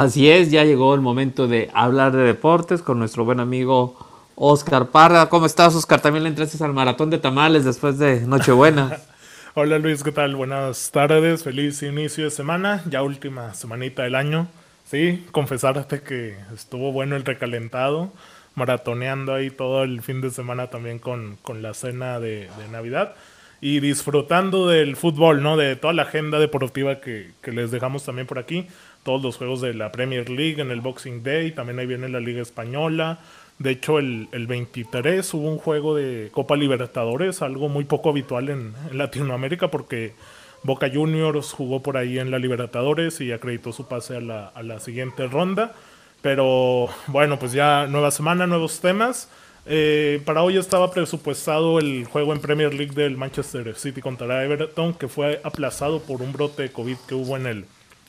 Así es, ya llegó el momento de hablar de deportes con nuestro buen amigo Oscar Parra. ¿Cómo estás, Oscar? También le entraste al maratón de tamales después de Nochebuena. Hola Luis, ¿qué tal? Buenas tardes, feliz inicio de semana, ya última semanita del año. Sí, confesarte que estuvo bueno el recalentado, maratoneando ahí todo el fin de semana también con, con la cena de, de, Navidad y disfrutando del fútbol, ¿no? De toda la agenda deportiva que, que les dejamos también por aquí todos los juegos de la Premier League en el Boxing Day, también ahí viene la Liga Española. De hecho, el, el 23 hubo un juego de Copa Libertadores, algo muy poco habitual en, Latinoamérica porque Boca Juniors jugó por ahí en la Libertadores y acreditó su pase a la, a la siguiente ronda. Pero bueno, pues ya nueva semana, nuevos temas. Eh, para hoy estaba presupuestado el juego en Premier League del Manchester City contra Everton, que fue aplazado por un brote de COVID que hubo en el,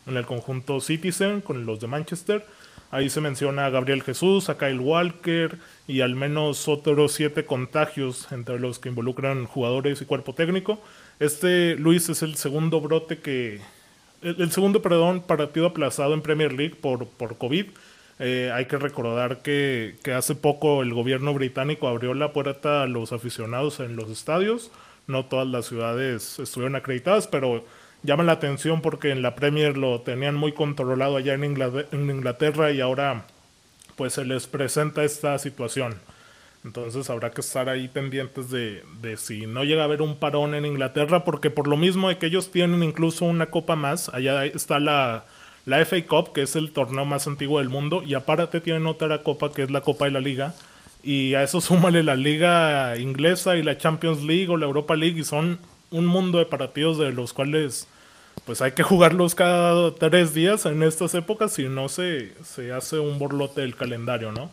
en el conjunto Citizen con los de Manchester. Ahí se menciona a Gabriel Jesús, a Kyle Walker y al menos otros siete contagios entre los que involucran jugadores y cuerpo técnico. Este, Luis, es el segundo brote que... El, segundo, perdón, partido aplazado en Premier League por, por COVID. Eh, hay que recordar que, hace poco el gobierno británico abrió la puerta a los aficionados en los estadios. No todas las ciudades estuvieron acreditadas, pero llama la atención porque en la Premier lo tenían muy controlado allá en Inglaterra, y ahora pues se les presenta esta situación. Entonces habrá que estar ahí pendientes de, de, si no llega a haber un parón en Inglaterra, porque por lo mismo de que ellos tienen incluso una copa más, allá está la, la FA Cup, que es el torneo más antiguo del mundo, y aparte tienen otra copa que es la Copa de la Liga, y a eso súmale la Liga Inglesa y la Champions League o la Europa League, y son un mundo de partidos de los cuales pues hay que jugarlos cada tres días en estas épocas si no se, se hace un borlote del calendario, ¿no?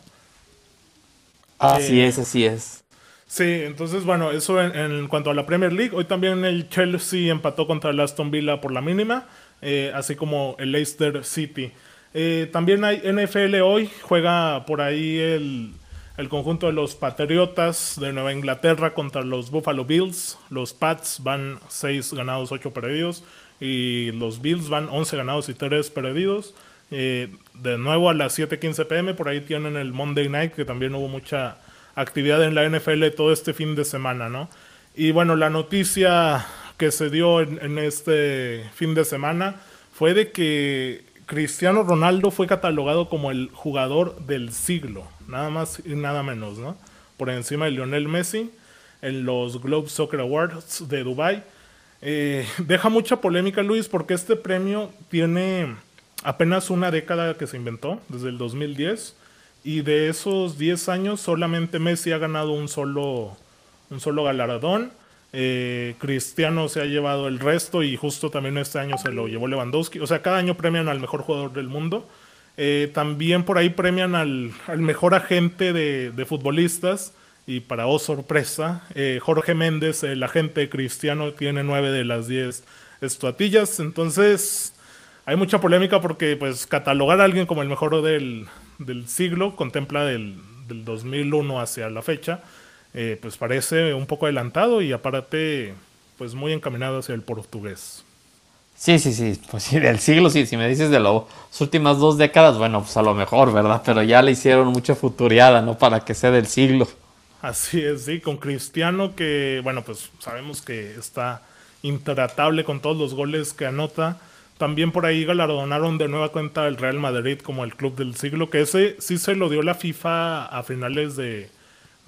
Así eh, es, así es. Sí, entonces bueno, eso en, cuanto a la Premier League. Hoy también el Chelsea empató contra el Aston Villa por la mínima, eh, así como el Leicester City. Eh, también hay NFL hoy, juega por ahí el, el conjunto de los Patriotas de Nueva Inglaterra contra los Buffalo Bills. Los Pats van 6 ganados, 8 perdidos. Y los Bills van 11 ganados y 3 perdidos. Eh, de nuevo a las 7:15 pm, por ahí tienen el Monday Night, que también hubo mucha actividad en la NFL todo este fin de semana, ¿no? Y bueno, la noticia que se dio en, en este fin de semana fue de que Cristiano Ronaldo fue catalogado como el jugador del siglo, nada más y nada menos, ¿no? Por encima de Lionel Messi en los Globe Soccer Awards de Dubai. Eh, deja mucha polémica, Luis, porque este premio tiene apenas una década que se inventó, desde el 2010, y de esos 10 años solamente Messi ha ganado un solo, un solo galardón. Eh, Cristiano se ha llevado el resto y justo también este año se lo llevó Lewandowski. O sea, cada año premian al mejor jugador del mundo. Eh, también por ahí premian al, mejor agente de, futbolistas. Y para oh sorpresa, eh, Jorge Méndez, el agente cristiano, tiene nueve de las diez estatuillas. Entonces, hay mucha polémica porque pues catalogar a alguien como el mejor del, siglo contempla del, del 2001 hacia la fecha eh, pues parece un poco adelantado y aparte pues muy encaminado hacia el portugués. Sí, sí, sí, pues sí, del siglo, sí, si me dices de las últimas dos décadas, bueno, pues a lo mejor, ¿verdad? Pero ya le hicieron mucha futuriada, ¿no? Para que sea del siglo. Así es, sí, con Cristiano que, bueno, pues sabemos que está intratable con todos los goles que anota. También por ahí galardonaron de nueva cuenta el Real Madrid como el club del siglo, que ese sí se lo dio la FIFA a finales de,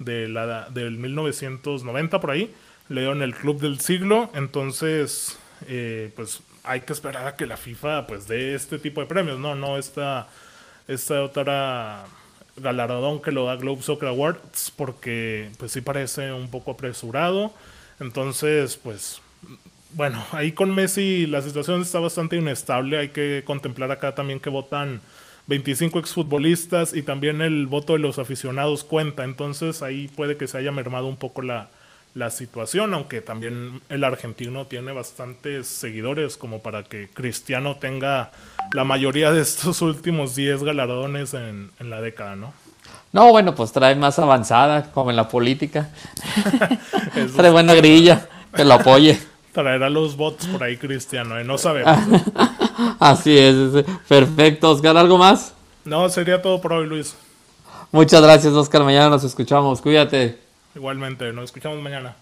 de la, del 1990 por ahí, le dieron el club del siglo, entonces eh, pues hay que esperar a que la FIFA pues dé este tipo de premios, no, no esta, esta otra galardón que lo da Globe Soccer Awards porque pues sí parece un poco apresurado, entonces pues bueno, ahí con Messi la situación está bastante inestable, hay que contemplar acá también que votan 25 exfutbolistas y también el voto de los aficionados cuenta. Entonces ahí puede que se haya mermado un poco la, la situación, aunque también el argentino tiene bastantes seguidores como para que Cristiano tenga la mayoría de estos últimos 10 galardones en, en la década, ¿no? No, bueno, pues trae más avanzada, como en la política. trae buena grilla, que lo apoye. Traerá los bots por ahí, Cristiano, ¿eh? no sabemos. Así es, es- perfecto, Oscar. ¿Algo más? No, sería todo por hoy, Luis. Muchas gracias, Oscar. Mañana nos escuchamos. Cuídate. Igualmente, nos escuchamos mañana.